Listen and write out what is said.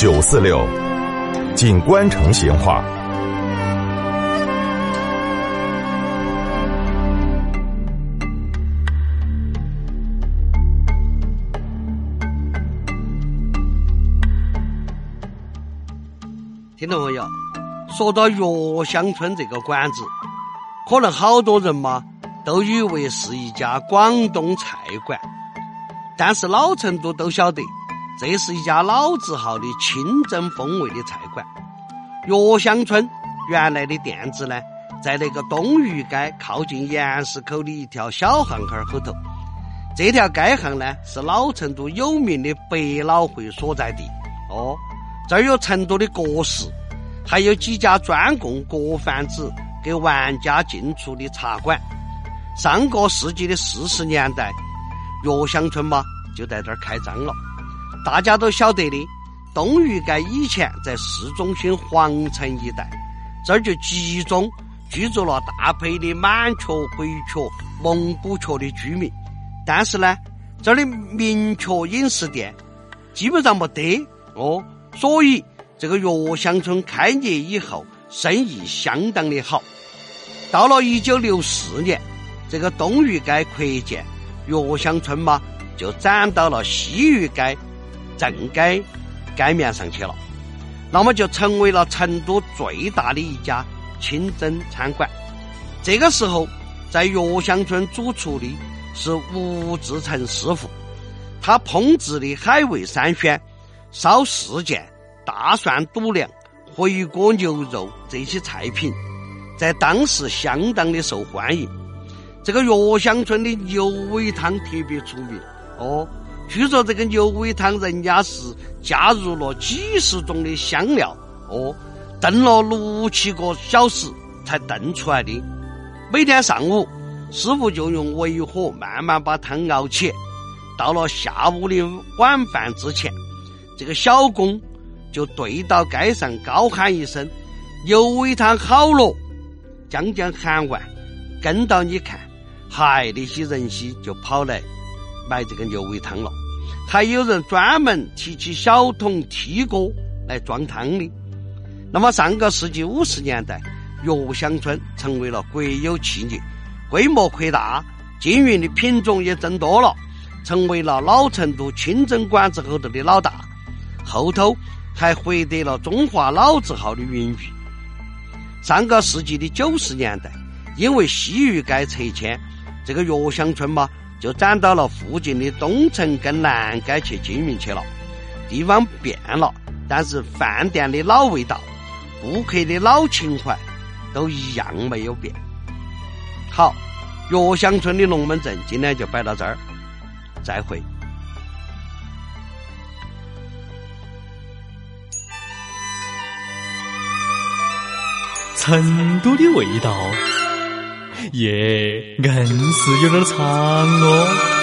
九四六，锦官城闲话。听众朋友，说到药香村这个馆子，可能好多人嘛都以为是一家广东菜馆，但是老成都都晓得，这是一家老字号的清真风味的菜馆。药香村原来的店子呢，在那个东御街靠近盐市口的一条小巷巷后头。这条街巷呢，是老成都有名的百老汇所在地。哦。这儿有成都的国食，还有几家专供各贩子给玩家进出的茶馆。上个世纪的四十年代，药香村嘛就在这儿开张了。大家都晓得的，东御街以前在市中心皇城一带，这儿就集中居住了大批的满雀、回雀、蒙古雀的居民。但是呢，这儿的明雀饮食店基本上没得哦。所以，这个药香村开业以后，生意相当的好。到了一九六四年，这个东御街扩建，药香村嘛就转到了西御街正街街面上去了。那么就成为了成都最大的一家清真餐馆。这个时候，在药香村主厨的是吴志成师傅，他烹制的海味三鲜。烧四件大蒜肚梁、回锅牛肉这些菜品，在当时相当的受欢迎。这个药香村的牛尾汤特别出名哦，据说这个牛尾汤人家是加入了几十种的香料哦，炖了六七个小时才炖出来的。每天上午，师傅就用微火慢慢把汤熬起，到了下午的晚饭之前。这个小工就对到街上高喊一声：“牛尾汤好了！”将将喊完，跟到你看，嗨，那些人些就跑来买这个牛尾汤了。还有人专门提起小桶梯锅来装汤的。那么，上个世纪五十年代，药香村成为了国有企业，规模扩大，经营的品种也增多了，成为了老成都清真馆子后头的老大。后头还获得了中华老字号的荣誉。上个世纪的九十年代，因为西域街拆迁，这个药香村嘛就转到了附近的东城跟南街去经营去了。地方变了，但是饭店的老味道、顾客的老情怀都一样没有变。好，药香村的龙门阵今天就摆到这儿，再会。成都的味道，耶，硬是有点长哦。